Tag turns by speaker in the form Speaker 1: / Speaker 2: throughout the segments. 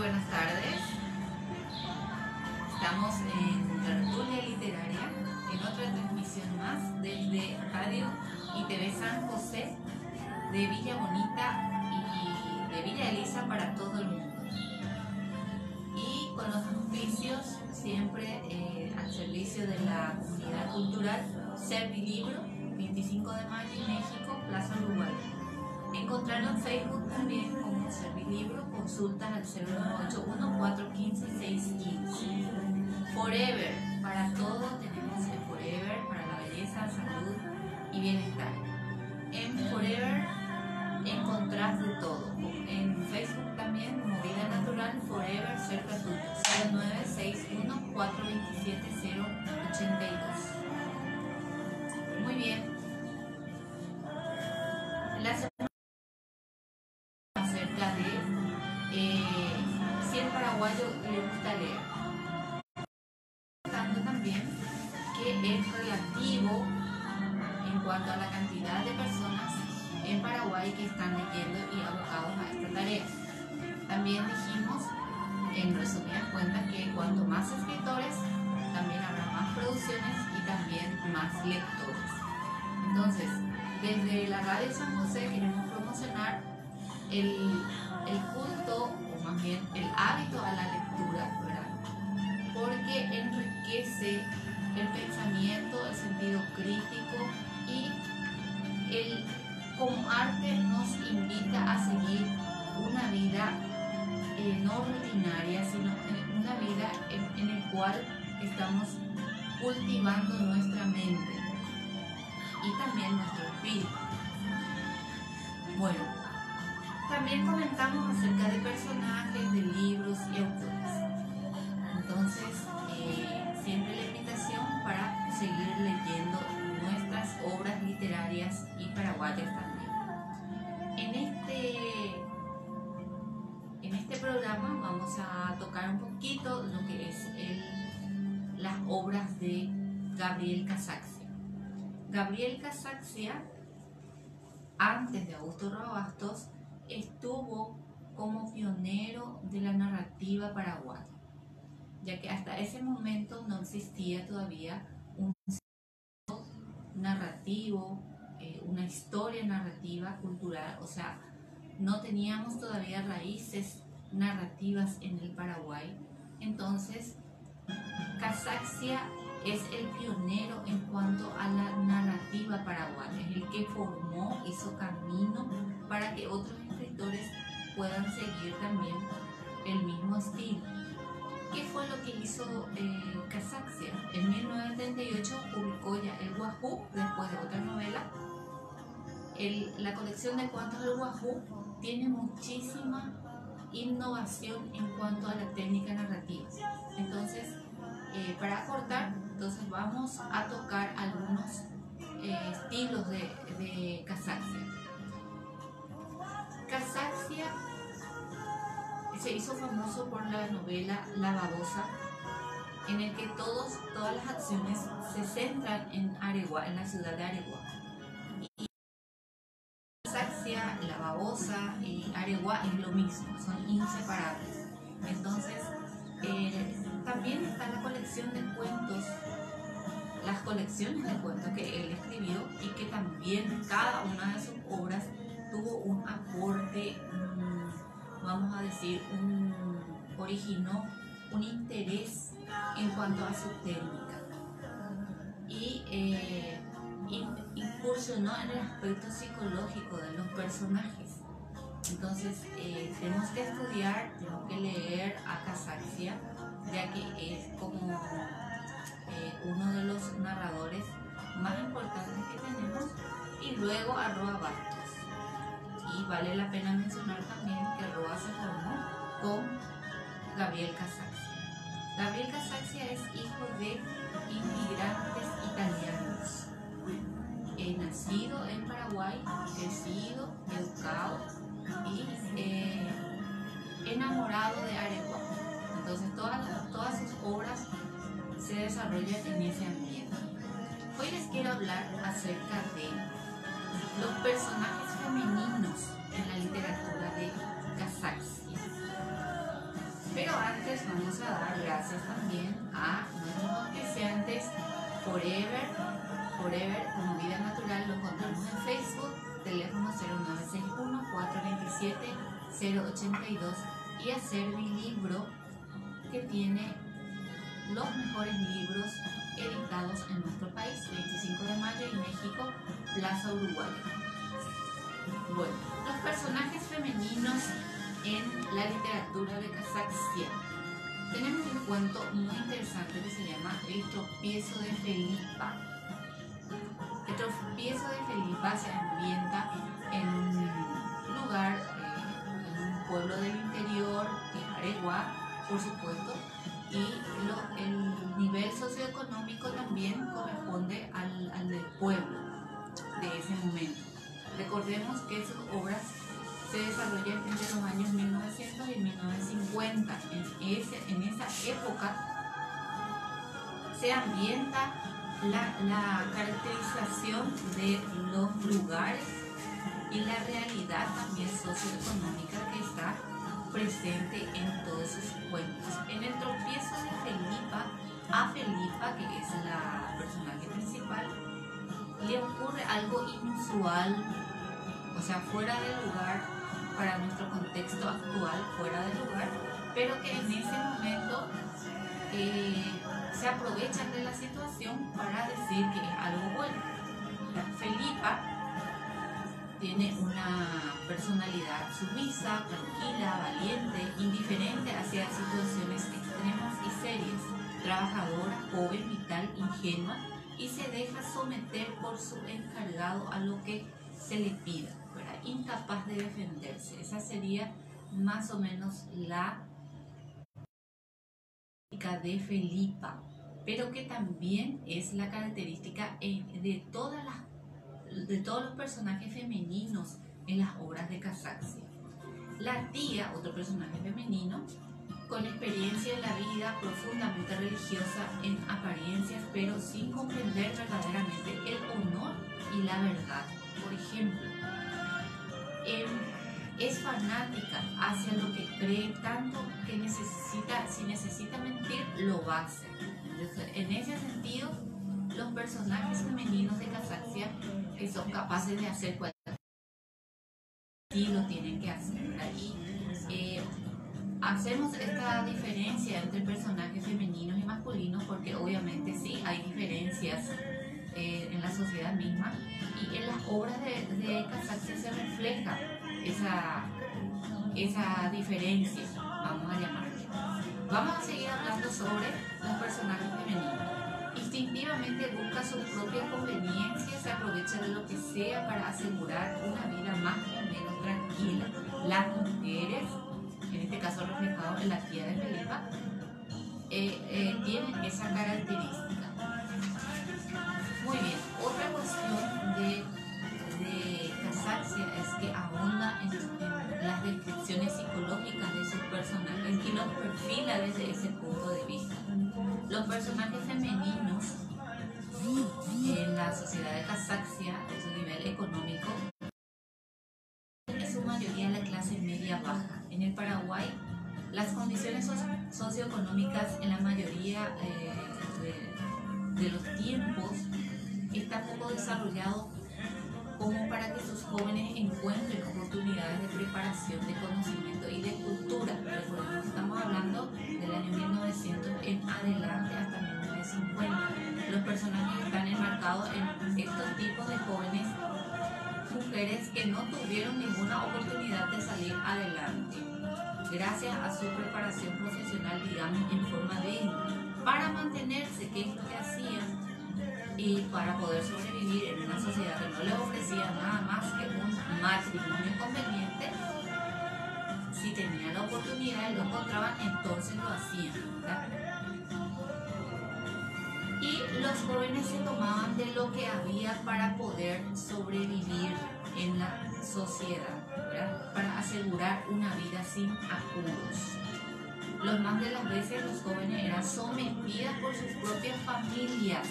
Speaker 1: buenas tardes. Estamos en Tertulia Literaria, en otra transmisión más desde Radio y TV San José de Villa Bonita y de Villa Elisa para todo el mundo. Y con los auspicios siempre eh, al servicio de la comunidad cultural Servilibro, 25 de mayo en México, Plaza Uruguay. Encontrarlo en Facebook también como Servilibro, consultas al 0981 415 615. Forever, para todo tenemos el Forever, para la belleza, salud y bienestar. En Forever encontrás de todo. En Facebook también, Movida Natural Forever cerca tuyo. 0961 427 082. Muy bien. También que es relativo en cuanto a la cantidad de personas en Paraguay que están leyendo y abocados a esta tarea. También dijimos, en resumidas cuentas, que cuanto más escritores, también habrá más producciones y también más lectores. Entonces, desde la Radio San José queremos promocionar el, el culto, o más bien el hábito a la lectura. Porque enriquece el pensamiento, el sentido crítico y el, como arte nos invita a seguir una vida eh, no rutinaria, sino una vida en, en el cual estamos cultivando nuestra mente y también nuestro espíritu. Bueno, también comentamos acerca de personajes, de libros y autores. Entonces, eh, siempre la invitación para seguir leyendo nuestras obras literarias y paraguayas también. En este, en este programa vamos a tocar un poquito lo que es el, las obras de Gabriel Casaxia. Gabriel Casaxia, antes de Augusto Rabastos, estuvo como pionero de la narrativa paraguaya, ya que hasta ese momento no existía todavía un narrativo, eh, una historia narrativa cultural, o sea, no teníamos todavía raíces narrativas en el Paraguay. Entonces, Casaxia es el pionero en cuanto a la narrativa paraguaya, es el que formó, hizo camino para que otros escritores puedan seguir también el mismo estilo. ¿Qué fue lo que hizo eh? En 1938 publicó ya El Guajú, después de otra novela. El, la colección de cuentos del Guajú tiene muchísima innovación en cuanto a la técnica narrativa. Entonces, eh, para acortar, entonces vamos a tocar algunos eh, estilos de, de Casaxia. Casaxia se hizo famoso por la novela La babosa, en el que todos, todas las acciones se centran en Aregua, en la ciudad de Aregua. Y Casaxia, La babosa y Aregua es lo mismo, son inseparables. Entonces, eh, también está la colección de cuentos, las colecciones de cuentos que él escribió y que también cada una de sus obras tuvo un aporte, vamos a decir, un, originó un interés en cuanto a su técnica y eh, incursionó en el aspecto psicológico de los personajes. Entonces, eh, tenemos que estudiar, tenemos que leer a Casaxia ya que es como eh, uno de los narradores más importantes que tenemos, y luego a Roa Bastos. Y vale la pena mencionar también que Roa se formó con Gabriel Casaxia. Gabriel Casaxia es hijo de inmigrantes italianos, nacido en Paraguay, crecido, educado y eh, enamorado de Arequipa. Entonces todas, todas sus obras se desarrollan en ese ambiente. Hoy les quiero hablar acerca de los personajes femeninos en la literatura de Casaxia. antes vamos a dar gracias también a nuestros auspiciantes Forever, Forever como vida natural, lo encontramos en Facebook, teléfono 0961 427 082 y hacer mi libro que tiene los mejores libros editados en nuestro país, 25 de mayo y México, Plaza Uruguay. Bueno, los personajes femeninos en la literatura de Kazakhstan. Tenemos un cuento muy interesante que se llama El tropiezo de Felipa. El tropiezo de Felipa se ambienta en un lugar, eh, en un pueblo del interior, en Aregua, por supuesto, y el nivel socioeconómico también corresponde al, al del pueblo de ese momento. Recordemos que sus obras se desarrollan entre los años 1900 y 1950. En, ese, en esa época se ambienta la, la caracterización de los lugares y la realidad también socioeconómica que está presente en todos sus cuentos. En el tropiezo de Felipa, a Felipa, que es la personaje principal, le ocurre algo inusual, o sea, fuera de lugar para nuestro contexto actual, fuera de lugar, pero que en ese momento eh, se aprovechan de la situación para decir que es algo bueno. Felipa tiene una personalidad sumisa, tranquila, valiente, indiferente hacia situaciones extremas y serias, trabajadora, joven, vital, ingenua y se deja someter por su encargado a lo que se le pida, incapaz de defenderse. Esa sería más o menos la de Felipa, pero que también es la característica de todas las de todos los personajes femeninos en las obras de Casaxia. La tía, otro personaje femenino, con experiencia en la vida profundamente religiosa en apariencias, pero sin comprender verdaderamente el honor y la verdad. Por ejemplo, em, es fanática hacia lo que cree tanto que necesita, si necesita mentir, lo va a hacer. en ese sentido, los personajes femeninos de Casaxia son capaces de hacer cualquier y lo tienen que hacer. Eh, hacemos esta diferencia entre personajes femeninos y masculinos porque obviamente sí hay diferencias eh, en la sociedad misma y en las obras de, de se refleja esa, esa diferencia, vamos a llamarle. Vamos a seguir hablando sobre los personajes femeninos instintivamente busca su propia conveniencia, se aprovecha de lo que sea para asegurar una vida más o menos tranquila. Las mujeres, en este caso reflejado en la tía de Felipa, eh, eh, tienen esa característica. Muy bien, otra cuestión de, de es que ahonda en, en, las descripciones psicológicas de sus personajes y los perfila desde ese punto de vista. Los personajes femeninos en la sociedad de Casaxia, en su nivel económico, en su mayoría la clase media. En el Paraguay, las condiciones socioeconómicas en la mayoría eh, de, los tiempos está poco desarrollado como para que sus jóvenes encuentren oportunidades de preparación, de conocimiento y de cultura. Recordemos estamos hablando del año 1900 en adelante hasta 1950. Los personajes están enmarcados en estos tipos de jóvenes mujeres que no tuvieron ninguna oportunidad de salir adelante gracias a su preparación profesional, digamos, en forma digna. Para mantenerse, ¿qué es lo que hacían? y para poder sobrevivir en una sociedad que no les ofrecía nada más que un matrimonio conveniente, si tenían la oportunidad y lo encontraban, entonces lo hacían. Y los jóvenes se tomaban de lo que había para poder sobrevivir en la sociedad, para asegurar una vida sin apuros. Los más de las veces los jóvenes eran sometidas por sus propias familias,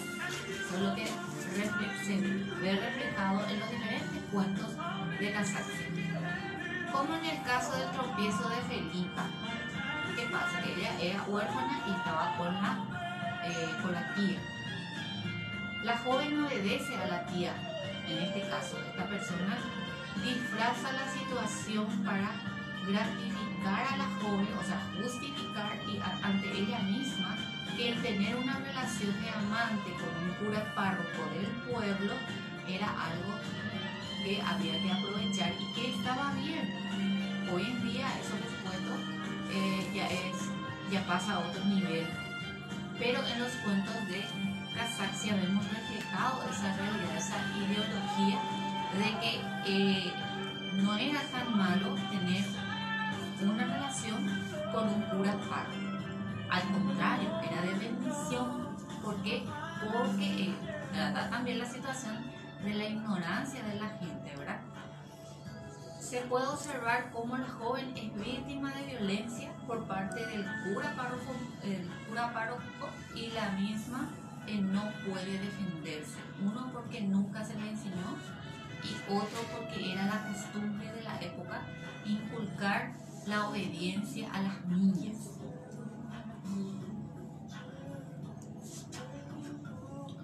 Speaker 1: solo que se ve reflejado en los diferentes cuentos de Casaxia. Como en el caso del tropiezo de Felipa. ¿Qué pasa? Ella era huérfana y estaba con la, eh, con la tía. La joven obedece a la tía, en este caso, esta persona disfraza la situación para gratificar a la joven, o sea, justificar ante ella misma que el tener una relación de amante con un cura párroco del pueblo era algo que había que aprovechar y que estaba bien. Hoy en día eso les eh, ya pasa a otro nivel. Pero en los cuentos de Casaxia vemos reflejado esa realidad, esa ideología de que eh, no era tan malo tener una relación con un cura párroco. Al contrario, era de bendición. ¿Por qué? Porque eh, trata también la situación de la ignorancia de la gente, ¿verdad? Se puede observar cómo la joven es víctima de violencia por parte del cura párroco y la misma eh, no puede defenderse. Uno porque nunca se le enseñó y otro porque era la costumbre de la época inculcar la obediencia a las niñas.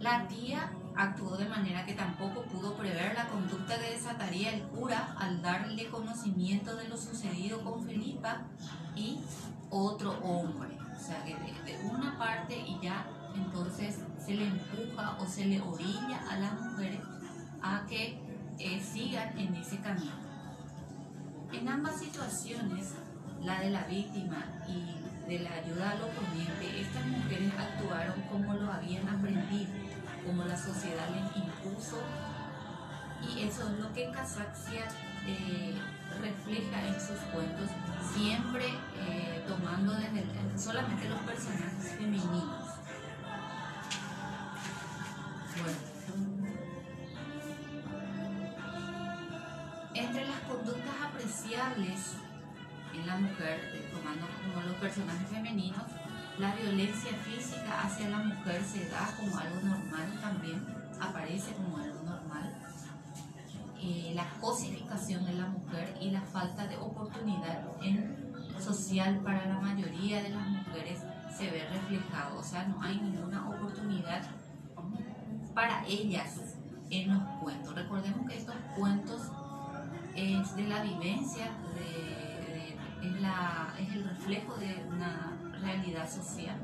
Speaker 1: La tía actuó de manera que tampoco pudo prever la conducta que desataría el cura al darle conocimiento de lo sucedido con Felipa y otro hombre. O sea, que de, una parte y ya entonces se le empuja o se le orilla a las mujeres a que eh, sigan en ese camino. En ambas situaciones, la de la víctima y de la ayuda al oponente, estas mujeres actuaron como lo habían aprendido, como la sociedad les impuso, y eso es lo que Casaxia eh, refleja en sus cuentos, siempre eh, tomando solamente los personajes femeninos. Bueno. Conductas apreciables en la mujer, tomando como los personajes femeninos, la violencia física hacia la mujer se da como algo normal también, aparece como algo normal. Eh, la cosificación de la mujer y la falta de oportunidad en social para la mayoría de las mujeres se ve reflejado, o sea, no hay ninguna oportunidad para ellas en los cuentos. Recordemos que estos cuentos es de la vivencia es, la, es el reflejo de una realidad social.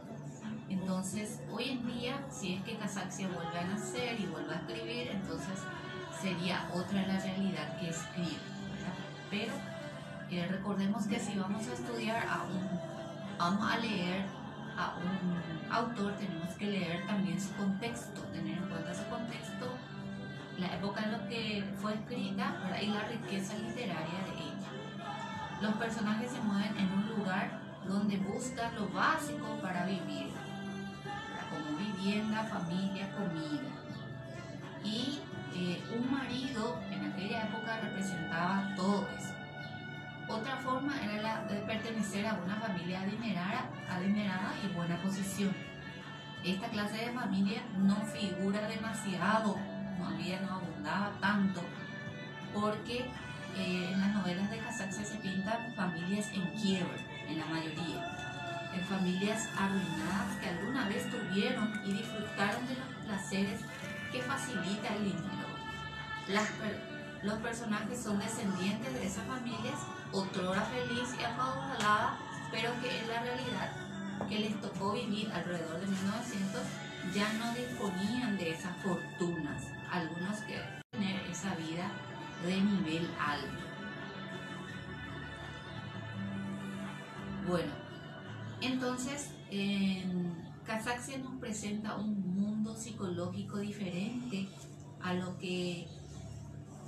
Speaker 1: Entonces, hoy en día, si es que Casaxia vuelve a nacer y vuelve a escribir, entonces sería otra la realidad que escribe. Pero eh, recordemos que si vamos a estudiar a un, vamos a leer a un autor, tenemos que leer también su contexto, tener en cuenta su contexto, la época en la que fue escrita y la riqueza literaria de ella. Los personajes se mueven en un lugar donde buscan lo básico para vivir, como vivienda, familia, comida. Y eh, un marido en aquella época representaba todo eso. Otra forma era la de pertenecer a una familia adinerada, adinerada y buena posición. Esta clase de familia no figura demasiado, todavía no abundaba tanto, porque eh, en las novelas de Casaxia se pintan familias en quiebra, en la mayoría, en familias arruinadas que alguna vez tuvieron y disfrutaron de los placeres que facilita el dinero. los personajes son descendientes de esas familias, otrora feliz y acaudalada, pero que en la realidad que les tocó vivir alrededor de 1900 ya no disponían de esas fortunas. Algunos que tener esa vida de nivel alto. Bueno, entonces en Casaxia nos presenta un mundo psicológico diferente a lo que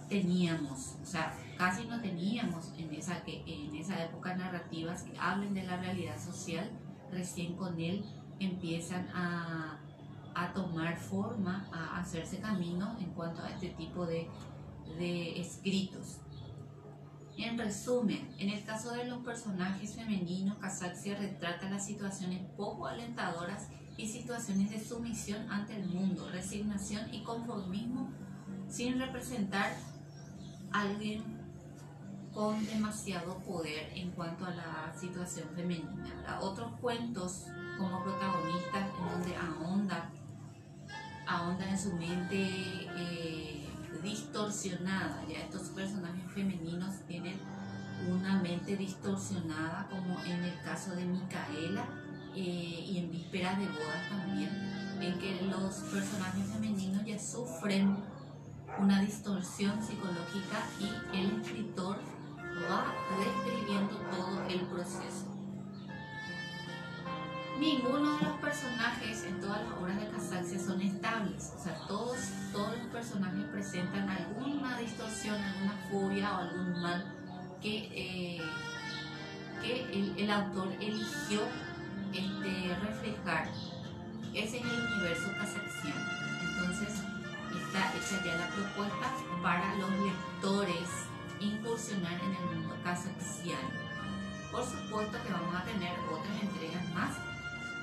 Speaker 1: teníamos, o sea, casi no teníamos en esa, en esa época narrativas que hablen de la realidad social, recién con él empiezan a, a tomar forma, a hacerse camino en cuanto a este tipo de de escritos. En resumen, en el caso de los personajes femeninos, Casaxia retrata las situaciones poco alentadoras y situaciones de sumisión ante el mundo, resignación y conformismo sin representar a alguien con demasiado poder en cuanto a la situación femenina. Otros cuentos como protagonistas en donde ahonda, ahonda en su mente eh, distorsionada. Ya estos personajes femeninos tienen una mente distorsionada como en el caso de Micaela eh, y en Vísperas de Bodas también, en que los personajes femeninos ya sufren una distorsión psicológica y el escritor va describiendo todo el proceso. Ninguno de los personajes en todas las obras de Casaxia son estables, o sea, todos, todos los personajes presentan alguna distorsión, alguna furia o algún mal que, eh, que el, autor eligió este, reflejar. Ese es el universo casaxiano. Entonces, está hecha ya la propuesta para los lectores incursionar en el mundo casaxiano. Por supuesto que vamos a tener otras entregas más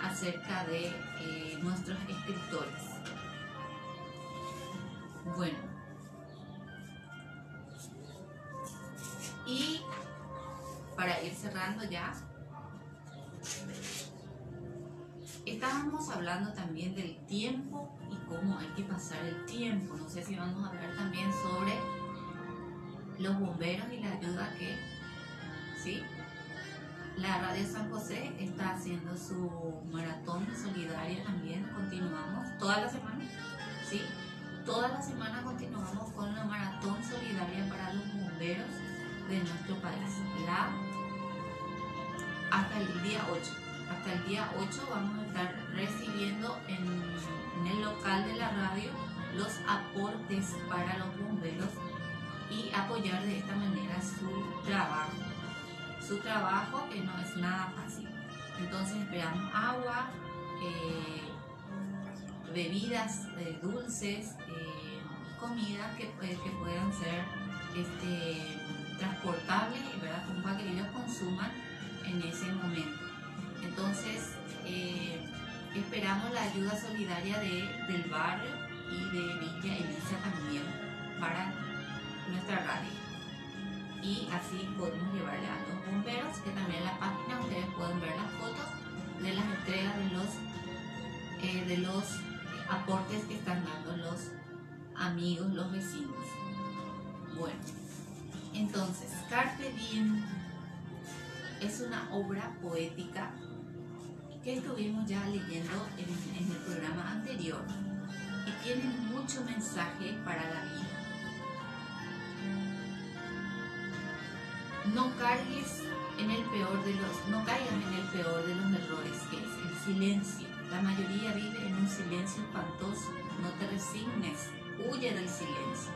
Speaker 1: acerca de eh, nuestros escritores. Bueno, y para ir cerrando ya, estábamos hablando también del tiempo y cómo hay que pasar el tiempo. No sé si vamos a hablar también sobre los bomberos y la ayuda que, ¿sí? La Radio San José está haciendo su maratón solidaria también, continuamos toda la semana, ¿sí? Toda la semana continuamos con la maratón solidaria para los bomberos de nuestro país. Hasta el día 8. Hasta el día 8 vamos a estar recibiendo en, en el local de la radio los aportes para los bomberos y apoyar de esta manera su trabajo. Trabajo que no es nada fácil. Entonces esperamos agua, eh, bebidas eh, dulces, eh, comida que, que, puedan ser este, transportables ¿verdad? para que ellos consuman en ese momento. Entonces esperamos la ayuda solidaria de, del barrio y de Villa Elisa también para nuestra radio. Y así podemos llevarle de los aportes que están dando los amigos, los vecinos. Bueno, entonces, Carpe Diem es una obra poética que estuvimos ya leyendo en, en el programa anterior y tiene mucho mensaje para la vida no cargues en el peor de los, no caigas en el peor de los errores que es el silencio. La mayoría vive en un silencio espantoso. No te resignes, huye del silencio.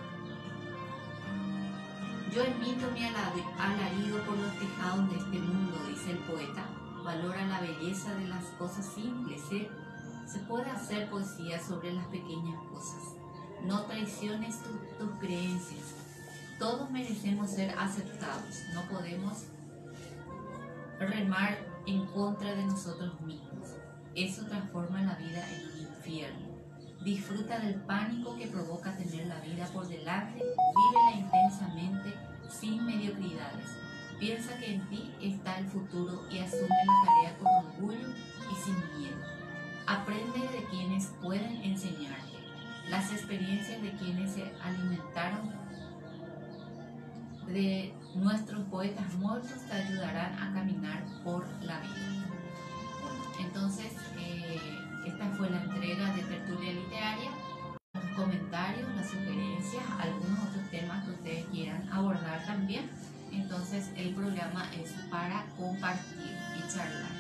Speaker 1: Yo emito mi alarido por los tejados de este mundo, dice el poeta. Valora la belleza de las cosas simples. ¿eh? Se puede hacer poesía sobre las pequeñas cosas. No traiciones tus creencias todos merecemos ser aceptados, no podemos remar en contra de nosotros mismos. Eso transforma la vida en un infierno. Disfruta del pánico que provoca tener la vida por delante, vívela intensamente, sin mediocridades. Piensa que en ti está el futuro y asume la tarea con orgullo y sin miedo. Aprende de quienes pueden enseñarte. Las experiencias de quienes se alimentaron de nuestros poetas muertos te ayudarán a caminar por la vida. Entonces, eh, esta fue la entrega de Tertulia Literaria. Los comentarios, las sugerencias, algunos otros temas que ustedes quieran abordar también. Entonces, el programa es para compartir y charlar.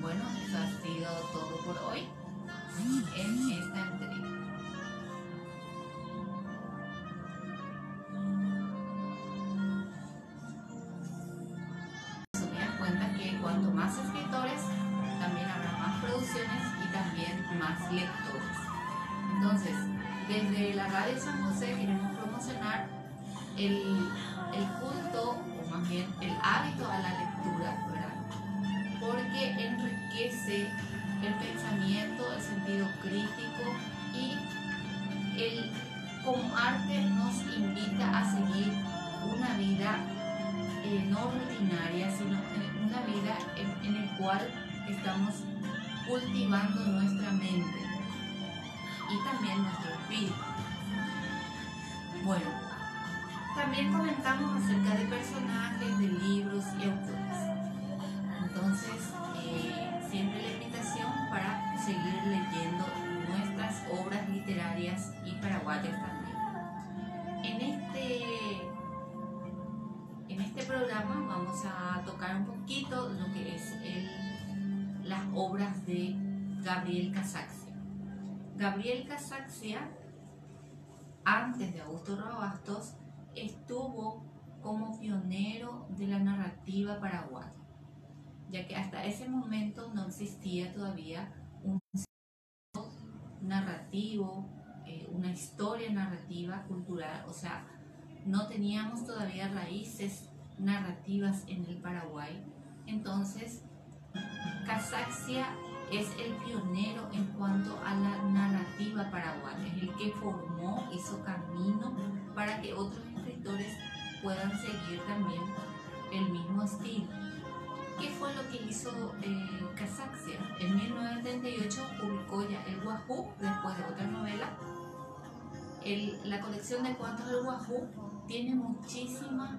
Speaker 1: Bueno, eso ha sido todo por hoy en esta entrega. Radio San José queremos promocionar el, el culto, o más bien el hábito a la lectura, ¿verdad? Porque enriquece el pensamiento, el sentido crítico y el, como arte nos invita a seguir una vida eh, no rutinaria, sino una vida en, en el cual estamos cultivando nuestra mente y también nuestro espíritu. Bueno, también comentamos acerca de personajes, de libros y autores. Entonces, eh, siempre la invitación para seguir leyendo nuestras obras literarias y paraguayas también. En este, en este programa vamos a tocar un poquito lo que es las obras de Gabriel Casaxia. Gabriel Casaxia, antes de Augusto Robastos, estuvo como pionero de la narrativa paraguaya, ya que hasta ese momento no existía todavía un narrativo, eh, una historia narrativa cultural, o sea, no teníamos todavía raíces narrativas en el Paraguay. Entonces, Casaxia es el pionero en cuanto a la narrativa paraguaya, es el que formó, hizo camino para que otros escritores puedan seguir también el mismo estilo. ¿Qué fue lo que hizo eh, Casaxia? En 1938 publicó ya El Guajú, después de otra novela. la colección de cuentos del Guajú tiene muchísima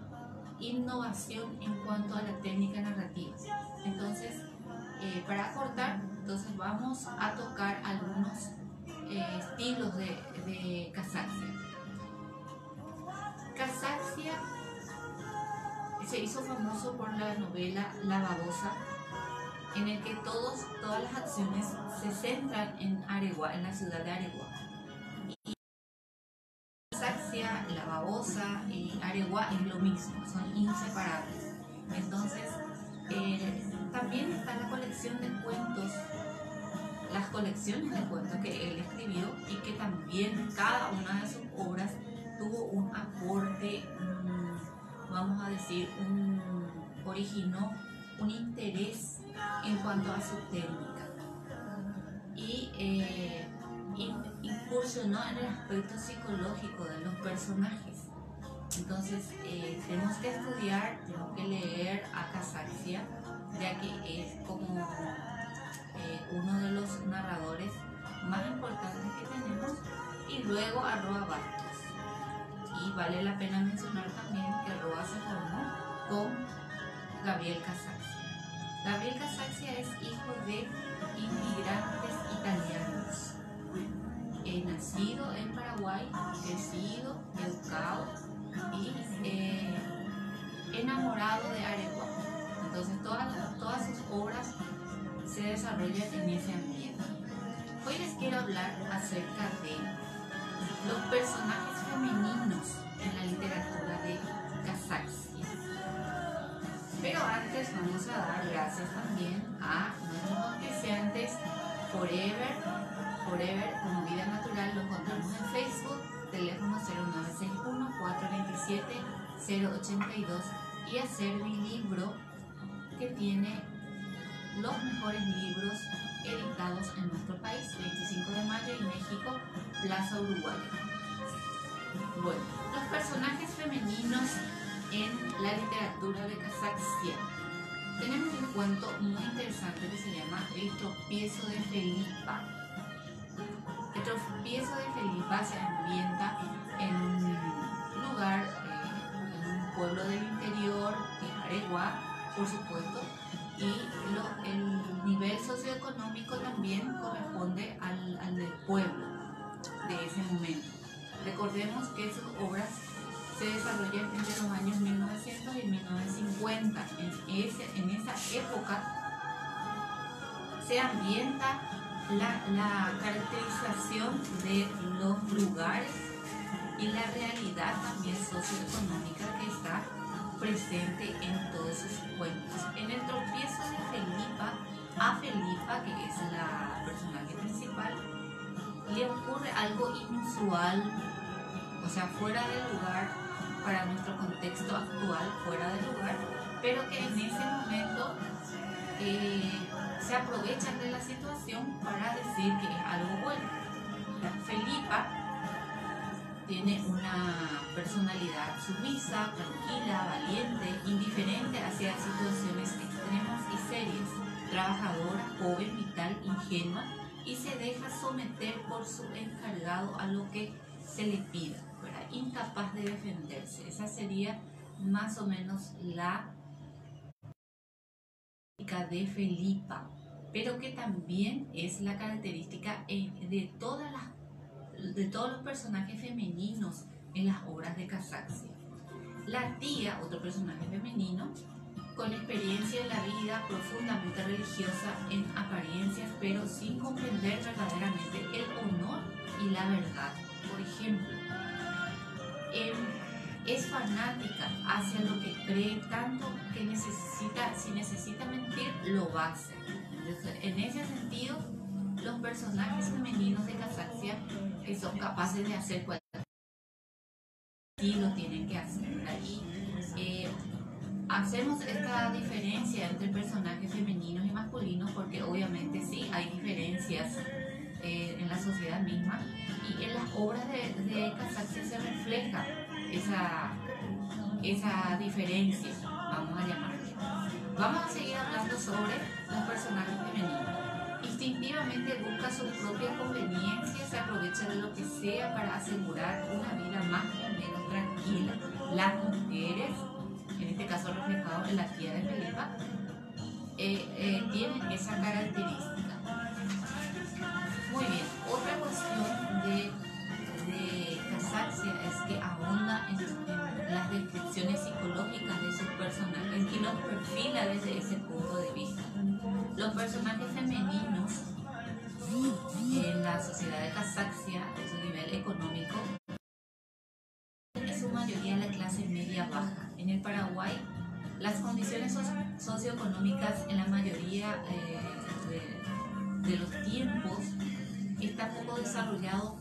Speaker 1: innovación en cuanto a la técnica narrativa. Entonces, eh, para acortar, entonces vamos a tocar algunos eh, estilos de, de Casaxia. Casaxia se hizo famoso por la novela La babosa, en el que todos, todas las acciones se centran en Aregua, en la ciudad de Aregua. Casaxia, La babosa y Aregua es lo mismo, son inseparables. Entonces, eh, también está la colección de cuentos, las colecciones de cuentos que él escribió y que también cada una de sus obras tuvo un aporte, vamos a decir, un, originó un interés en cuanto a su técnica y eh, incursionó en el aspecto psicológico de los personajes. Entonces, eh, tenemos que estudiar, tenemos que leer a Casaxia, ya que es como eh, uno de los narradores más importantes que tenemos, y luego a Roa y vale la pena mencionar también que Roa se formó con Gabriel Casaxia. Gabriel Casaxia es hijo de inmigrantes italianos. He nacido en Paraguay, crecido, educado y eh, enamorado de Areguá. Entonces todas, todas sus obras se desarrollan en ese ambiente. Hoy les quiero hablar acerca de los personajes femeninos en la literatura de Casaxia. Pero antes vamos a dar gracias también a nuestros auspiciantes Forever, Forever como vida natural, lo encontramos en Facebook, teléfono 0961-427-082 y hacer mi libro tiene los mejores libros editados en nuestro país, 25 de mayo y México, Plaza Uruguay. Bueno, los personajes femeninos en la literatura de Casaxia. Tenemos un cuento muy interesante que se llama El tropiezo de Felipa. El tropiezo de Felipa se ambienta en un lugar, eh, en un pueblo del interior, en Aregua, por supuesto, y el nivel socioeconómico también corresponde al, al del pueblo de ese momento. Recordemos que sus obras se desarrollan entre los años 1900 y 1950. En, ese, en esa época se ambienta la, la, caracterización de los lugares y la realidad también socioeconómica que está presente en todos sus cuentos. En el tropiezo de Felipa, a Felipa, que es la personaje principal, le ocurre algo inusual o sea, fuera de lugar para nuestro contexto actual, fuera de lugar, pero que en ese momento eh, se aprovechan de la situación para decir que es algo bueno. Felipa tiene una personalidad sumisa, tranquila, valiente, indiferente hacia situaciones extremas y serias, trabajadora, joven, vital, ingenua y se deja someter por su encargado a lo que se le pida, incapaz de defenderse. Esa sería más o menos la de Felipa, pero que también es la característica de todas las de todos los personajes femeninos en las obras de Casaxia. La tía, otro personaje femenino, con experiencia en la vida profundamente religiosa en apariencias, pero sin comprender verdaderamente el honor y la verdad. Por ejemplo, em, es fanática hacia lo que cree tanto que necesita, si necesita mentir, lo va a hacer. en ese sentido, los personajes femeninos de Casaxia son capaces de hacer cualquier y lo tienen que hacer. Y eh, hacemos esta diferencia entre personajes femeninos y masculinos porque obviamente sí hay diferencias eh, en la sociedad misma y en las obras de, de Casaxia se refleja esa, esa diferencia, vamos a llamarle. Vamos a seguir hablando sobre los personajes femeninos instintivamente busca su propia conveniencia, se aprovecha de lo que sea para asegurar una vida más o menos tranquila. Las mujeres, en este caso reflejado en la tía de Felipa, eh, eh, tienen esa característica. Muy bien, otra cuestión de, de es que abunda en, en, las descripciones psicológicas de sus personajes y los perfila desde ese punto de vista. Los personajes femeninos en la sociedad de Casaxia, en su nivel económico, en su mayoría la clase media baja. En el Paraguay, las condiciones socioeconómicas en la mayoría eh, de, de, los tiempos están poco desarrollados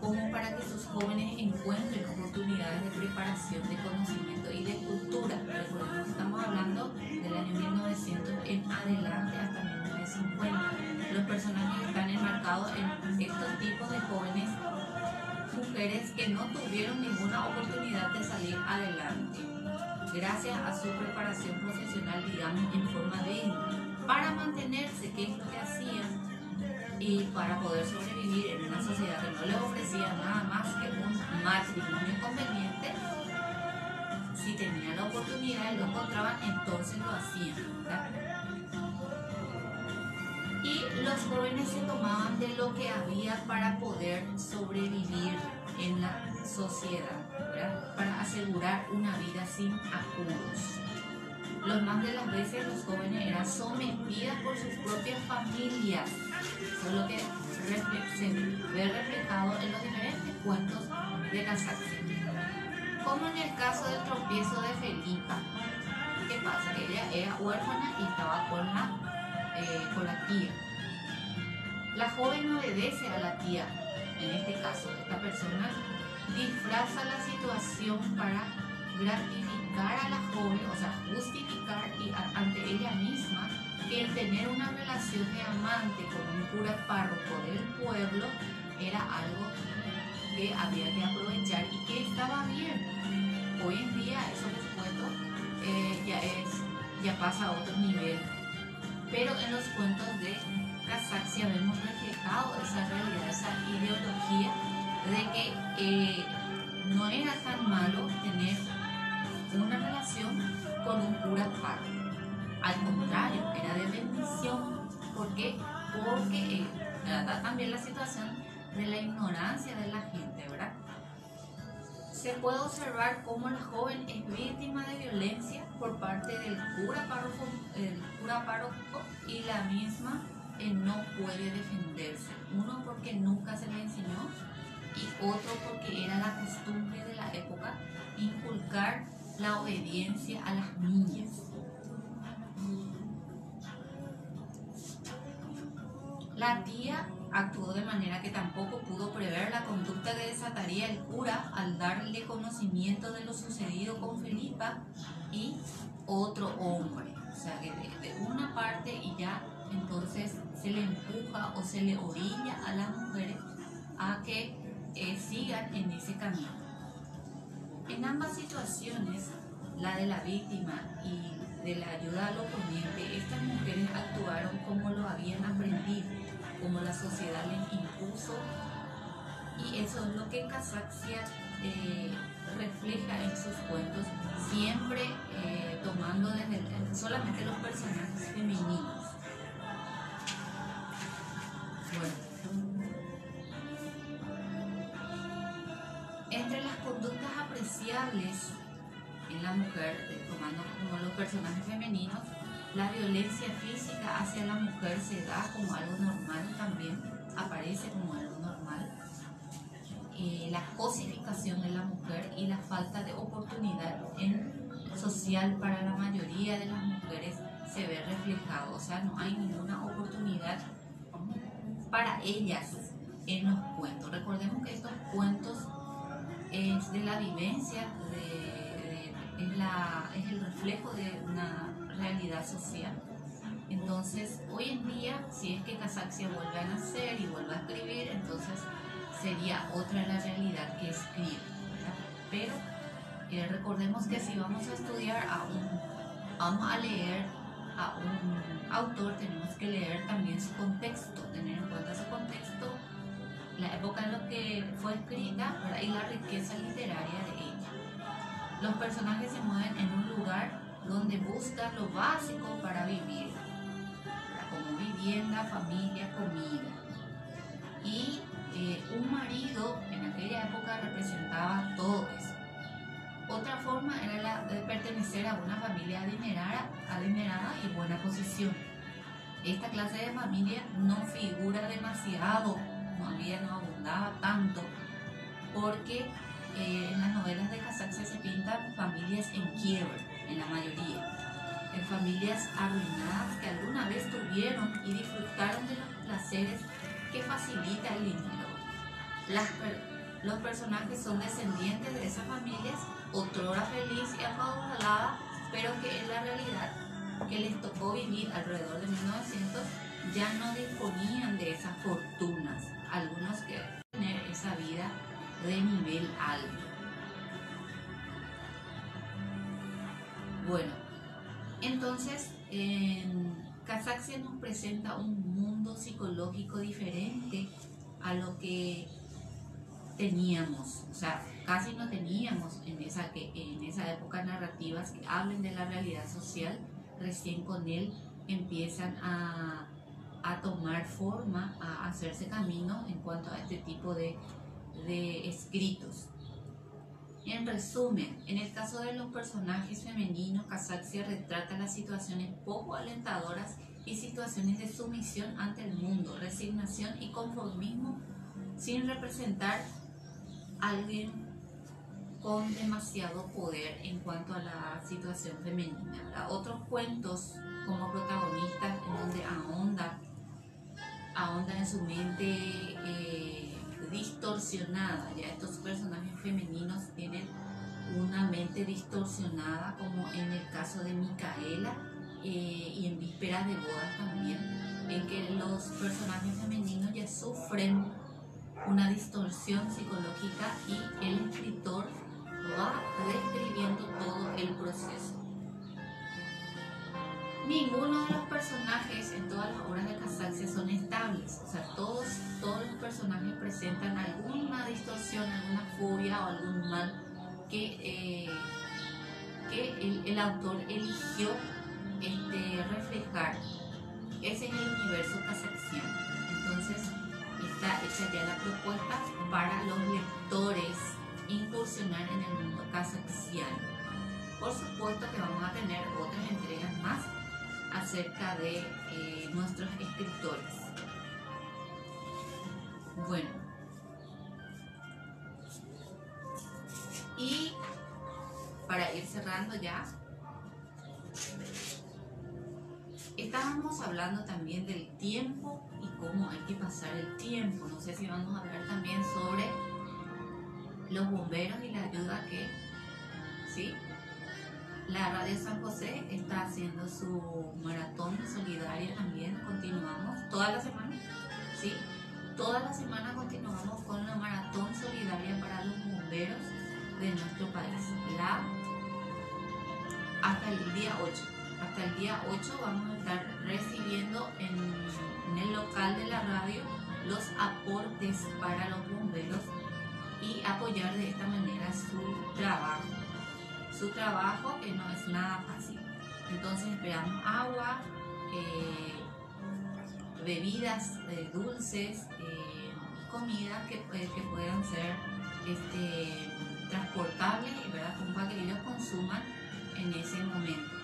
Speaker 1: como para que sus jóvenes encuentren oportunidades de preparación, de conocimiento y de cultura. Recordemos, estamos hablando del año 1900 en adelante hasta 1950. Los personajes están enmarcados en estos tipos de jóvenes mujeres que no tuvieron ninguna oportunidad de salir adelante gracias a su preparación profesional, digamos, en forma de para mantenerse, que es lo que hacían y para poder sobrevivir en una sociedad que no les ofrecía nada más que un matrimonio conveniente, si tenían la oportunidad y lo encontraban, entonces lo hacían. Y los jóvenes se tomaban de lo que había para poder sobrevivir en la sociedad, para asegurar una vida sin apuros. Los más de las veces los jóvenes eran sometidas por sus propias familias eso es lo que se ve reflejado en los diferentes cuentos de Casaxia. Como en el caso del tropiezo de Felipa. ¿Qué pasa? Ella era huérfana y estaba con la, eh, con la tía. La joven obedece a la tía. En este caso, esta persona disfraza la situación para gratificar a la joven, o sea, justificar ante ella misma que el tener una relación de amante con un cura párroco del pueblo era algo que había que aprovechar y que estaba bien. Hoy en día eso por supuesto eh, ya, es, ya pasa a otro nivel. Pero en los cuentos de Casaxia vemos reflejado esa realidad, esa ideología de que eh, no era tan malo tener una relación con un cura párroco. Al contrario, era de bendición. ¿Por qué? Porque eh, da también la situación de la ignorancia de la gente, ¿verdad? Se puede observar cómo la joven es víctima de violencia por parte del cura párroco, el cura párroco y la misma eh, no puede defenderse. Uno porque nunca se le enseñó y otro porque era la costumbre de la época inculcar la obediencia a las niñas. La tía actuó de manera que tampoco pudo prever la conducta que desataría el cura al darle conocimiento de lo sucedido con Felipa y otro hombre. O sea que de, una parte y ya entonces se le empuja o se le orilla a las mujeres a que eh, sigan en ese camino. En ambas situaciones, la de la víctima y de la ayuda al oponente, estas mujeres actuaron como lo habían aprendido, como la sociedad les impuso y eso es lo que Casaxia eh, refleja en sus cuentos, siempre eh, tomando solamente los personajes femeninos. Apreciables en la mujer, tomando como los personajes femeninos, la violencia física hacia la mujer se da como algo normal también, aparece como algo normal. Eh, la cosificación de la mujer y la falta de oportunidad en social para la mayoría de las mujeres se ve reflejado, o sea, no hay ninguna oportunidad para ellas en los cuentos. Recordemos que estos cuentos es de la vivencia, es, la, es el reflejo de una realidad social. Entonces, hoy en día, si es que Casaxia vuelve a nacer y vuelve a escribir, entonces sería otra la realidad que escribe. Pero eh, recordemos que si vamos a estudiar a un, vamos a leer a un autor, tenemos que leer también su contexto, tener en cuenta su la época en la que fue escrita y la riqueza literaria de ella. Los personajes se mueven en un lugar donde buscan lo básico para vivir, como vivienda, familia, comida. Y eh, un marido en aquella época representaba todo eso. Otra forma era la de pertenecer a una familia adinerada, adinerada y buena posición. Esta clase de familia no figura demasiado, todavía no abundaba tanto, porque eh, en las novelas de Casaxia se pintan familias en quiebra, en la mayoría. En familias arruinadas que alguna vez tuvieron y disfrutaron de los placeres que facilita el dinero. los personajes son descendientes de esas familias, otrora feliz y acaudalada, pero que en la realidad que les tocó vivir alrededor de 1900 ya no disponían de esas fortunas. Algunos que tener esa vida de nivel alto. Bueno, entonces en Casaxia nos presenta un mundo psicológico diferente a lo que teníamos, o sea, casi no teníamos en esa, en esa época narrativas que hablen de la realidad social, recién con él empiezan a, a tomar forma, a hacerse camino en cuanto a este tipo de de escritos. En resumen, en el caso de los personajes femeninos, Casaxia retrata las situaciones poco alentadoras y situaciones de sumisión ante el mundo, resignación y conformismo sin representar a alguien con demasiado poder en cuanto a la situación femenina. Otros cuentos como protagonistas en donde ahonda, ahonda en su mente eh, distorsionada, ya estos personajes femeninos tienen una mente distorsionada, como en el caso de Micaela eh, y en Vísperas de Bodas también, en que los personajes femeninos ya sufren una distorsión psicológica y el escritor va describiendo todo el proceso. Ninguno de los personajes en todas las obras de Casaxia son estables, o sea, todos, todos los personajes presentan alguna distorsión, alguna fobia o algún mal que, eh, que el, autor eligió este, reflejar. Ese es el universo casaxiano. Entonces, está hecha ya la propuesta para los lectores incursionar en el mundo casaxiano. Por supuesto que vamos a tener otras entregas más acerca de eh, nuestros escritores. Bueno, y para ir cerrando ya, estábamos hablando también del tiempo y cómo hay que pasar el tiempo. No sé si vamos a hablar también sobre los bomberos y la ayuda que, ¿sí? La Radio San José está haciendo su maratón solidaria también, continuamos toda la semana, ¿sí? toda la semana continuamos con la maratón solidaria para los bomberos de nuestro país. La, hasta el día 8. Hasta el día 8 vamos a estar recibiendo en, en el local de la radio los aportes para los bomberos y apoyar de esta manera su trabajo. Su trabajo que no es nada fácil. Entonces esperamos agua, eh, bebidas eh, dulces, eh, comida que, puedan ser este, transportables y ¿verdad? para que ellos consuman en ese momento.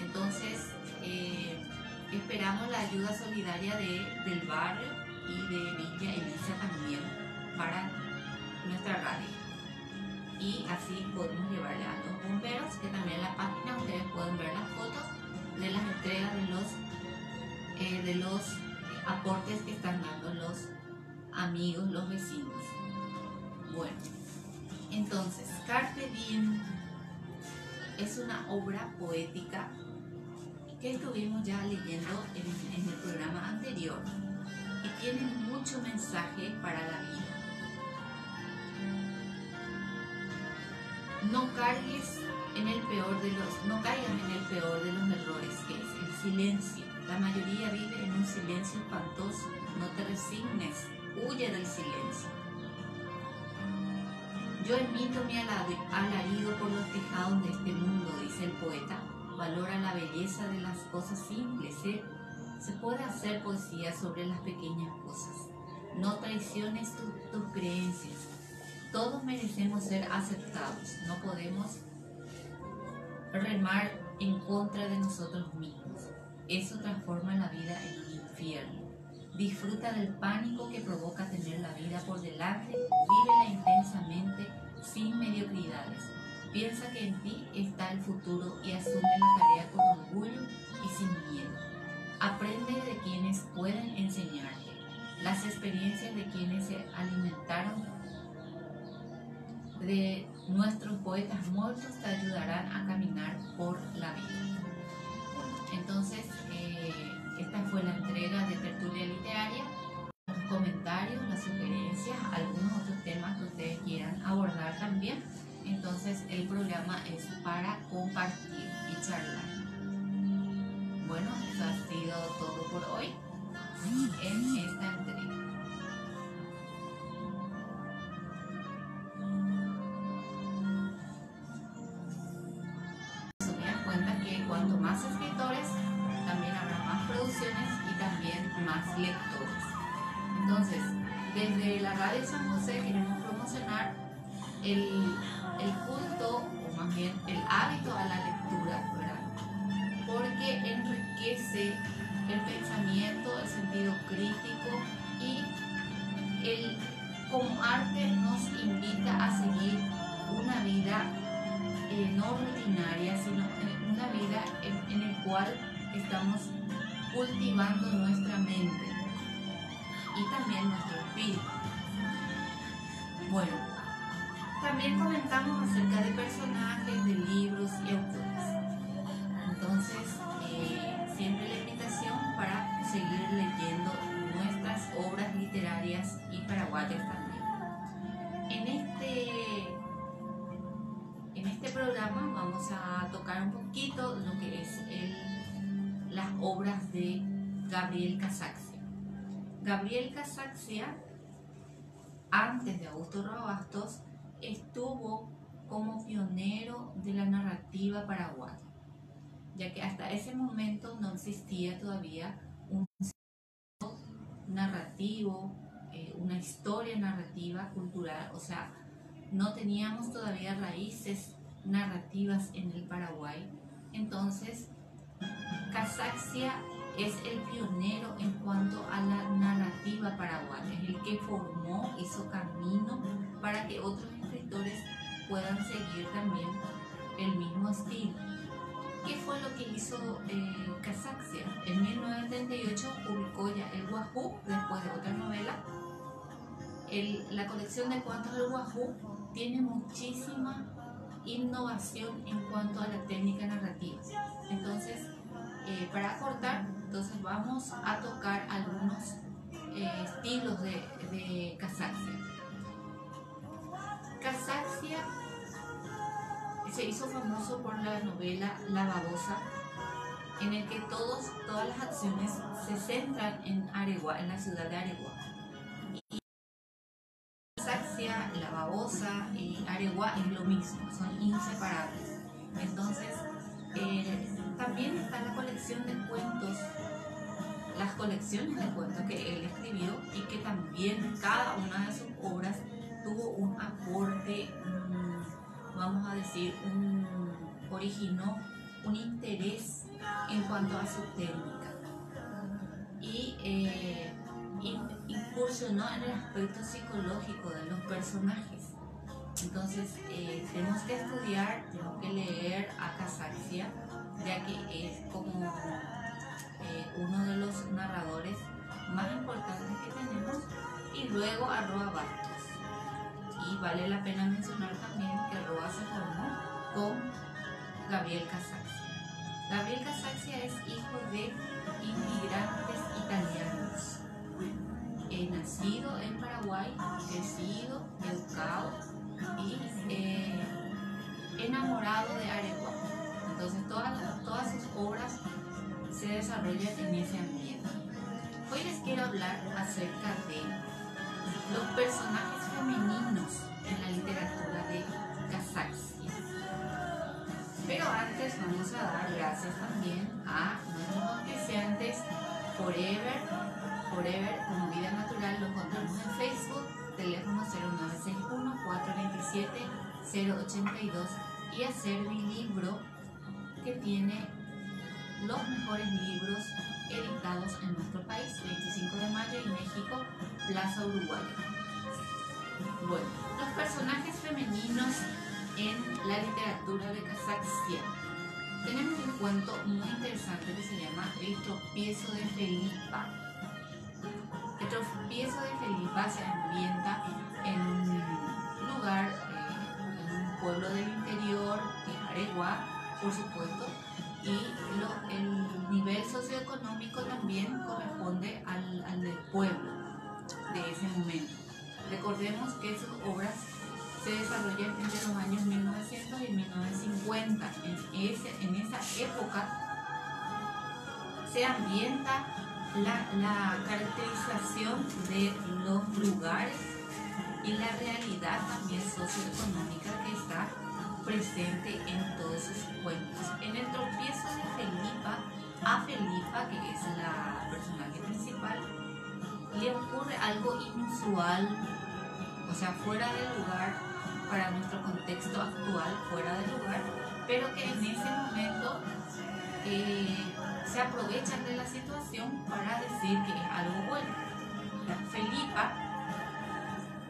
Speaker 1: Entonces, esperamos la ayuda solidaria de, del barrio y de Villa Elisa también para nuestra radio. Y así podemos llevarle a los bomberos, que también en la página ustedes pueden ver las fotos de las entregas de los, eh, de los aportes que están dando los amigos, los vecinos. Bueno, entonces, Carpe Diem es una obra poética que estuvimos ya leyendo en, en el programa anterior y tiene mucho mensaje para la vida. No cargues en el peor de los, no caigas en el peor de los errores, que es el silencio. La mayoría vive en un silencio espantoso. No te resignes, huye del silencio. Yo emito mi alarido por los tejados de este mundo, dice el poeta. Valora la belleza de las cosas simples. ¿eh? Se puede hacer poesía sobre las pequeñas cosas. No traiciones tus creencias. Todos merecemos ser aceptados. No podemos remar en contra de nosotros mismos. Eso transforma la vida en un infierno. Disfruta del pánico que provoca tener la vida por delante, vívela intensamente, sin mediocridades. Piensa que en ti está el futuro y asume la tarea con orgullo y sin miedo. Aprende de quienes pueden enseñarte, las experiencias de quienes se alimentaron de nuestros poetas muertos te ayudarán a caminar por la vida. Entonces, eh, esta fue la entrega de Tertulia Literaria. Los comentarios, las sugerencias, algunos otros temas que ustedes quieran abordar también. Entonces, el programa es para compartir y charlar. Bueno, eso ha sido todo por hoy en esta entrega. La Radio San José queremos promocionar el, el culto, o más bien el hábito a la lectura, ¿verdad? Porque enriquece el pensamiento, el sentido crítico y el, como arte nos invita a seguir una vida eh, no rutinaria, sino una vida en, en el cual estamos cultivando nuestra mente y también nuestro espíritu. Bueno, también comentamos acerca de personajes, de libros y autores. Entonces, eh, siempre la invitación para seguir leyendo nuestras obras literarias y paraguayas también. En este, en este programa vamos a tocar un poquito lo que es el las obras de Gabriel Casaxia. Gabriel Casaxia, antes de Augusto Robastos, estuvo como pionero de la narrativa paraguaya, ya que hasta ese momento no existía todavía un narrativo, eh, una historia narrativa cultural, o sea, no teníamos todavía raíces narrativas en el Paraguay. Entonces, Casaxia es el pionero en cuanto a la narrativa paraguaya, es el que formó, hizo camino para que otros escritores puedan seguir también el mismo estilo. ¿Qué fue lo que hizo eh, Casaxia? En 1938 publicó ya El Guajú, después de otra novela. la colección de cuentos del Guajú tiene muchísima innovación en cuanto a la técnica narrativa. Entonces, eh, para cortar, entonces vamos a tocar algunos eh, estilos de, de Casaxia. Casaxia se hizo famoso por la novela La babosa, en el que todos, todas las acciones se centran en Aregua, en la ciudad de Aregua. Y Casaxia, La babosa y Aregua es lo mismo, son inseparables. De cuentos, las colecciones de cuentos que él escribió y que también cada una de sus obras tuvo un aporte, mm, vamos a decir, un, originó un interés en cuanto a su técnica y eh, incursionó en el aspecto psicológico de los personajes. Entonces, eh, tenemos que estudiar, tenemos que leer a Casaxia, ya que es como eh, uno de los narradores más importantes que tenemos, y luego a Roa Bastos. Y vale la pena mencionar también que Roa se formó con Gabriel Casaxia. Gabriel Casaxia es hijo de inmigrantes italianos, nacido en Paraguay, crecido, educado y eh, enamorado de Areguá. Entonces todas, todas sus obras se desarrollan en ese ambiente. Hoy les quiero hablar acerca de los personajes femeninos en la literatura de Casaxia. Pero antes vamos a dar gracias también a nuestros auspiciantes Forever, Forever como vida natural, lo encontramos en Facebook, teléfono 0961 427 082 y hacer mi libro que tiene los mejores libros editados en nuestro país, 25 de mayo en México, Plaza Uruguay. Bueno, los personajes femeninos en la literatura de Casaxia. Tenemos un cuento muy interesante que se llama El tropiezo de Felipa. El tropiezo de Felipa se ambienta en un eh, en un pueblo del interior, en Areguá, por supuesto, y lo, el nivel socioeconómico también corresponde al, al del pueblo de ese momento. Recordemos que sus obras se desarrollan entre los años 1900 y 1950. En, ese, en esa época se ambienta la, la caracterización de los lugares y la realidad también socioeconómica que está presente en todos sus cuentos. En el tropiezo de Felipa, a Felipa, que es la personaje principal, le ocurre algo inusual, o sea, fuera de lugar para nuestro contexto actual, fuera de lugar, pero que en ese momento eh, se aprovechan de la situación para decir que es algo bueno. Felipa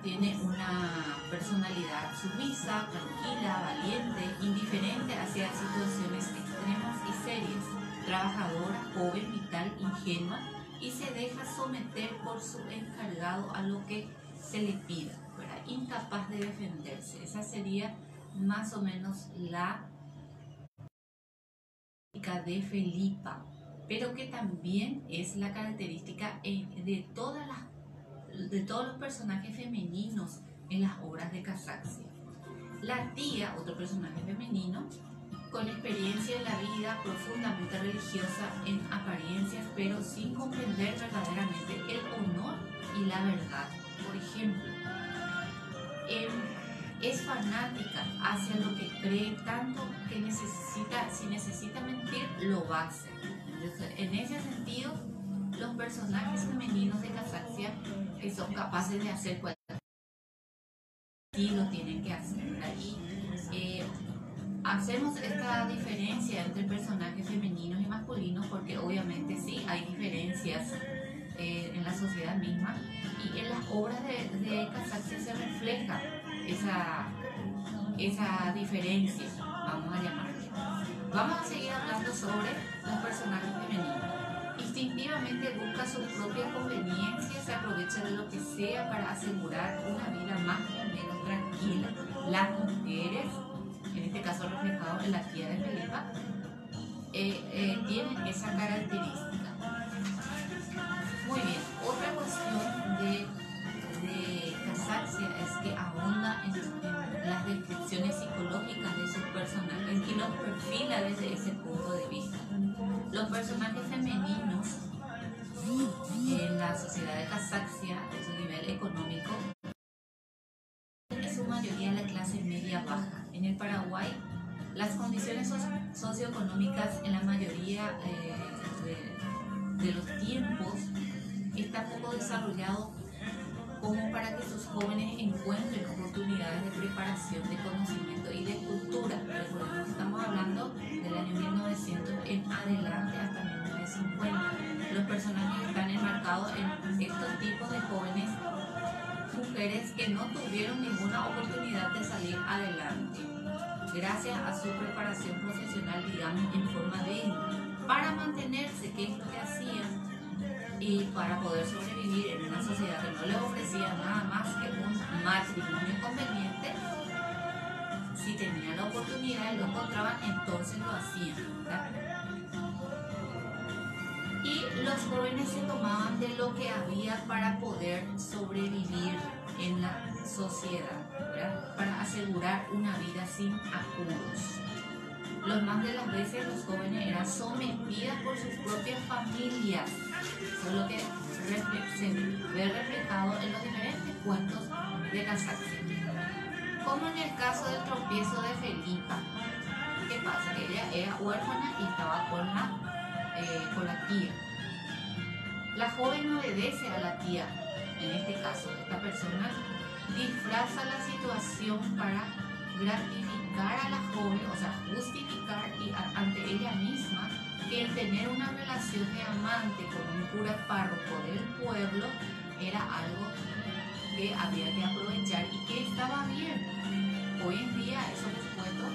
Speaker 1: tiene una personalidad sumisa, tranquila, valiente, indiferente hacia situaciones extremas y serias, trabajadora, joven, vital, ingenua y se deja someter por su encargado a lo que se le pida, incapaz de defenderse. Esa sería más o menos la de Felipa, pero que también es la característica de todas las de todos los personajes femeninos en las obras de Casaxia. La tía, otro personaje femenino, con experiencia en la vida profundamente religiosa en apariencias, pero sin comprender verdaderamente el honor y la verdad. Por ejemplo, em, es fanática hacia lo que cree tanto que necesita, si necesita mentir, lo va a hacer. en ese sentido, los personajes femeninos de Casaxia son capaces de hacer cualquier sí lo tienen que hacer. Y eh, hacemos esta diferencia entre personajes femeninos y masculinos porque obviamente sí hay diferencias eh, en la sociedad misma y en las obras de, de Casaxia se refleja esa, esa diferencia, vamos a llamarle. Vamos a seguir hablando sobre los personajes femeninos instintivamente busca su propia conveniencia, se aprovecha de lo que sea para asegurar una vida más o menos tranquila. Las mujeres, en este caso reflejado en la tía de Felipa, eh, eh, tienen esa característica. Muy bien, otra cuestión es que abunda en, en las descripciones psicológicas de sus personajes y los perfila desde ese punto de vista. Los personajes femeninos en la sociedad de Casaxia, de su nivel económico, en su mayoría en la clase media-baja. En el Paraguay, las condiciones socioeconómicas en la mayoría eh, de, de, los tiempos está poco desarrollado como para que sus jóvenes encuentren oportunidades de preparación, de conocimiento y de cultura. Recordemos que estamos hablando del año 1900 en adelante hasta 1950. Los personajes están enmarcados en estos tipos de jóvenes mujeres que no tuvieron ninguna oportunidad de salir adelante gracias a su preparación profesional, digamos, en forma de para mantenerse, que es lo que hacían y para poder sobrevivir en una sociedad que no les ofrecía nada más que un matrimonio conveniente, si tenían la oportunidad y lo encontraban, entonces lo hacían. Y los jóvenes se tomaban de lo que había para poder sobrevivir en la sociedad, para asegurar una vida sin apuros. Los más de las veces los jóvenes eran sometidas por sus propias familias, solo que se ve reflejado en los diferentes cuentos de Casaxia. Como en el caso del tropiezo de Felipa. ¿Qué pasa? Ella era huérfana y estaba con la, eh, con la tía. La joven obedece a la tía, en este caso, esta persona disfraza la situación para gratificar a la joven, o sea, justificar y ante ella misma que el tener una relación de amante con un cura párroco del pueblo era algo que había que aprovechar y que estaba bien. Hoy en día eso descuento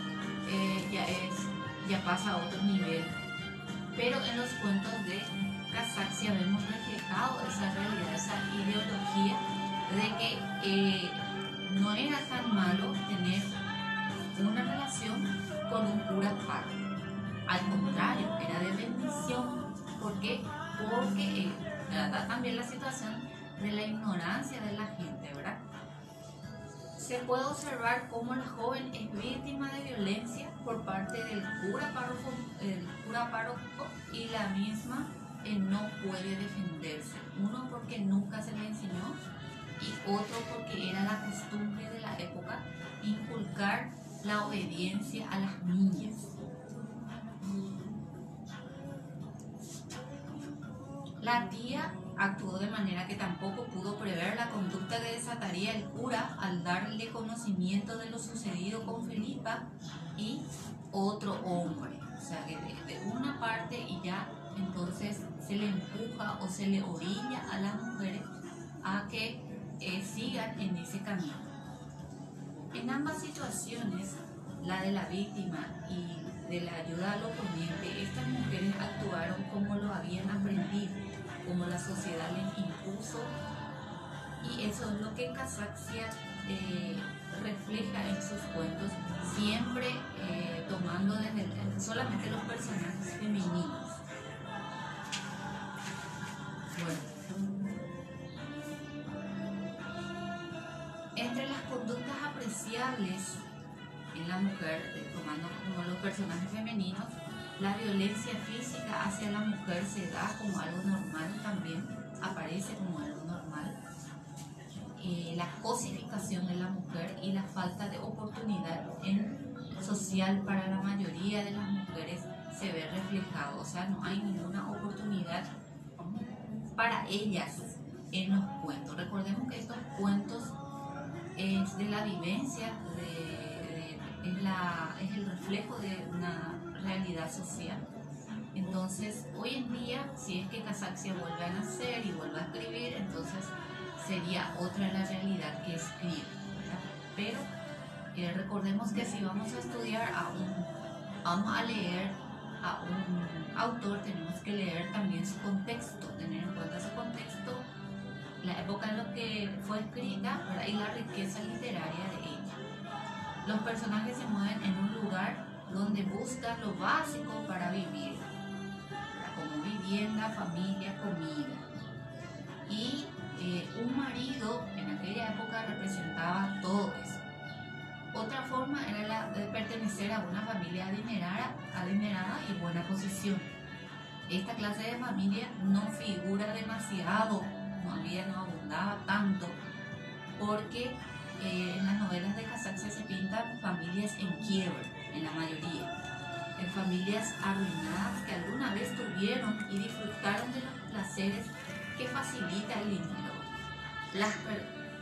Speaker 1: eh, ya, es, ya pasa a otro nivel. Pero en los cuentos de Casaxia vemos reflejado esa realidad, esa ideología de que eh, no era tan malo tener una relación con un cura párroco. Al contrario, era de bendición. ¿Por qué? Porque eh, da también la situación de la ignorancia de la gente, ¿verdad? Se puede observar cómo la joven es víctima de violencia por parte del cura párroco y la misma eh, no puede defenderse. Uno porque nunca se le enseñó y otro porque era la costumbre de la época inculcar la obediencia a las niñas. La tía actuó de manera que tampoco pudo prever la conducta que desataría el cura al darle conocimiento de lo sucedido con Felipa y otro hombre. O sea, que de, una parte y ya entonces se le empuja o se le orilla a las mujeres a que eh, sigan en ese camino. En ambas situaciones, la de la víctima y de la ayuda al oponente, estas mujeres actuaron como lo habían aprendido, como la sociedad les impuso y eso es lo que Casaxia eh, refleja en sus cuentos, siempre eh, tomando solamente los personajes femeninos. Bueno. Entre las conductas apreciables en la mujer, tomando como los personajes femeninos, la violencia física hacia la mujer se da como algo normal también, aparece como algo normal. Eh, la cosificación de la mujer y la falta de oportunidad social para la mayoría de las mujeres se ve reflejado, o sea, no hay ninguna oportunidad para ellas en los cuentos. Recordemos que estos cuentos es de la vivencia, es, la, es el reflejo de una realidad social. Entonces, hoy en día, si es que Casaxia vuelve a nacer y vuelve a escribir, entonces sería otra la realidad que escribe. Pero eh, recordemos que si vamos a estudiar a un, vamos a leer a un autor, tenemos que leer también su contexto, tener en cuenta su contexto la época en la que fue escrita y la riqueza literaria de ella. Los personajes se mueven en un lugar donde buscan lo básico para vivir, como vivienda, familia, comida. Y eh, un marido en aquella época representaba todo eso. Otra forma era la de pertenecer a una familia adinerada, adinerada y buena posición. esta clase de familia no figura demasiado, todavía no abundaba tanto, porque eh, en las novelas de Casaxia se pintan familias en quiebra, en la mayoría, en familias arruinadas que alguna vez tuvieron y disfrutaron de los placeres que facilita el dinero.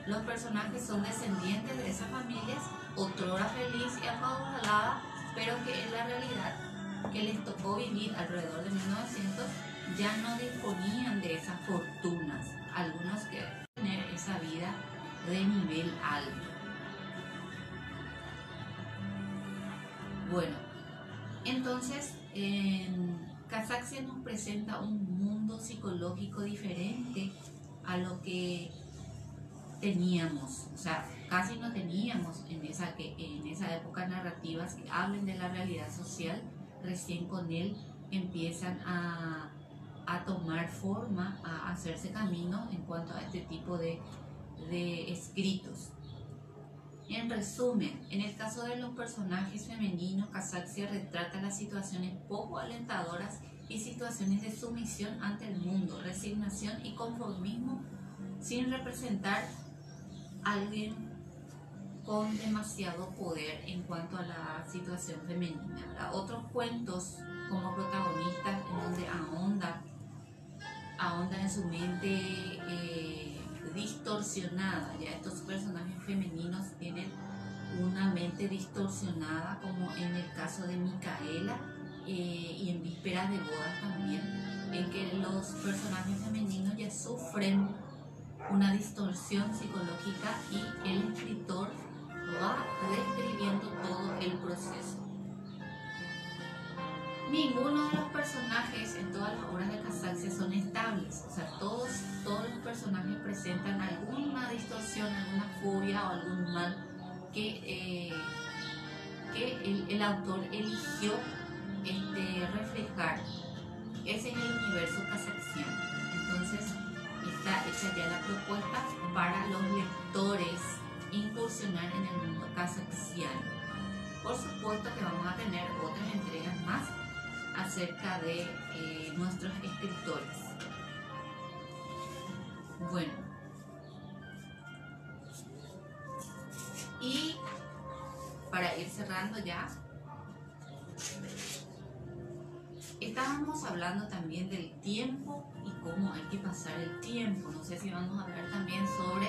Speaker 1: Los personajes son descendientes de esas familias, otrora feliz y acaudalada, pero que en la realidad que les tocó vivir alrededor de 1900 ya no disponían de esas fortunas, algunos que tener esa vida de nivel alto. Bueno, entonces en Casaxia nos presenta un mundo psicológico diferente a lo que teníamos, o sea, casi no teníamos en esa, en esa época narrativas que hablen de la realidad social, recién con él empiezan a, a tomar forma, a hacerse camino en cuanto a este tipo de, de escritos. En resumen, en el caso de los personajes femeninos, Casaxia retrata las situaciones poco alentadoras y situaciones de sumisión ante el mundo, resignación y conformismo sin representar alguien con demasiado poder en cuanto a la situación femenina. Otros cuentos como protagonistas en donde ahonda, ahonda en su mente eh, distorsionada. Ya estos personajes femeninos tienen una mente distorsionada como en el caso de Micaela eh, y en Vísperas de Bodas también, en que los personajes femeninos ya sufren una distorsión psicológica y el escritor va describiendo todo el proceso. Ninguno de los personajes en todas las obras de Casaxia son estables, o sea, todos, todos los personajes presentan alguna distorsión, alguna fobia o algún mal que, eh, que el, el, autor eligió este, reflejar. Ese es el universo casaxiano. Entonces, está hecha ya la propuesta para los lectores incursionar en el mundo casaxiano. Por supuesto que vamos a tener acerca de eh, nuestros escritores. Bueno, y para ir cerrando ya, estábamos hablando también del tiempo cómo hay que pasar el tiempo. No sé si vamos a hablar también sobre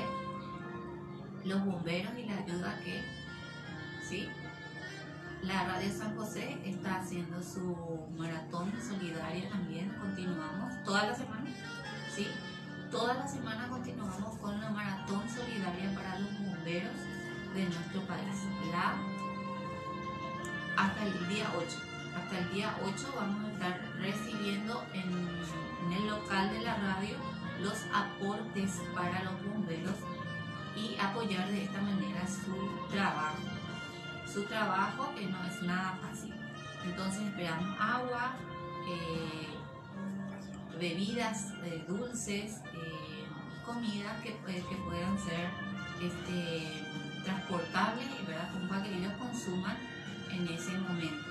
Speaker 1: los bomberos y la ayuda que, ¿sí? La Radio San José está haciendo su maratón solidaria también, continuamos toda la semana, ¿sí? Toda la semana continuamos con la maratón solidaria para los bomberos de nuestro país. Hasta el día 8. Hasta el día 8 vamos a estar recibiendo en en el local de la radio los aportes para los bomberos y apoyar de esta manera su trabajo. Su trabajo que no es nada fácil. Entonces esperamos agua, eh, bebidas eh, dulces, eh, comida que, que, puedan ser este, transportables ¿verdad? para que ellos consuman en ese momento.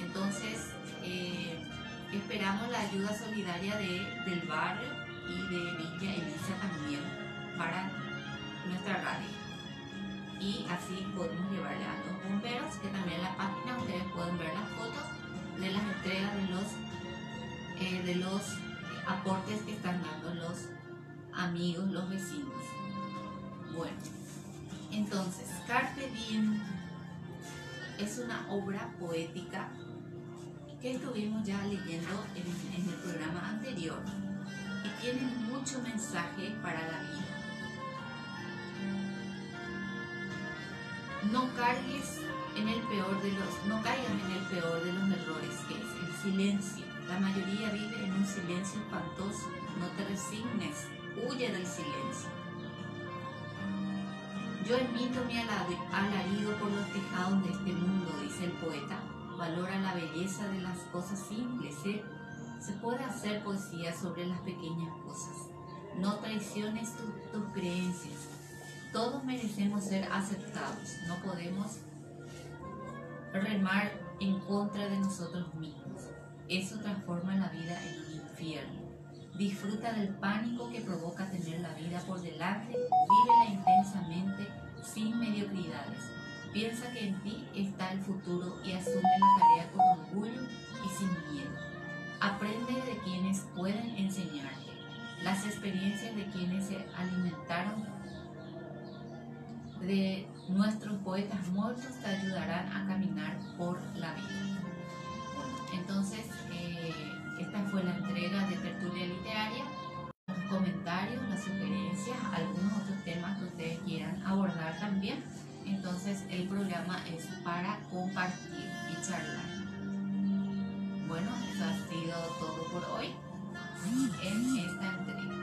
Speaker 1: Entonces, Esperamos la ayuda solidaria de, del barrio y de Villa Elisa también para nuestra radio. Y así podemos llevarle a los que también en la página ustedes pueden ver las fotos de las entregas de los, eh, de los aportes que están dando los amigos, los vecinos. Bueno, entonces, Carpe Diem es una obra poética que estuvimos ya leyendo en, el programa anterior y tiene mucho mensaje para la vida. No cargues en el peor de los, no caigas en el peor de los errores que es el silencio. La mayoría vive en un silencio espantoso. No te resignes, huye del silencio. Yo emito mi alarido por los tejados de este mundo, dice el poeta, valora la belleza de las cosas simples. ¿eh? Se puede hacer poesía sobre las pequeñas cosas. No traiciones tus creencias. Todos merecemos ser aceptados. No podemos remar en contra de nosotros mismos. Eso transforma la vida en un infierno. Disfruta del pánico que provoca tener la vida por delante, vívela intensamente, sin mediocridades. Piensa que en ti está el futuro y asume la tarea con orgullo y sin miedo. Aprende de quienes pueden enseñarte. Las experiencias de quienes se alimentaron de nuestros poetas muertos te ayudarán a caminar por la vida. entonces, eh, esta fue la entrega de Tertulia Literaria. Los comentarios, las sugerencias, algunos otros temas que ustedes quieran abordar también. Entonces, el programa es para compartir y charlar. Bueno, eso ha sido todo por hoy en esta entrega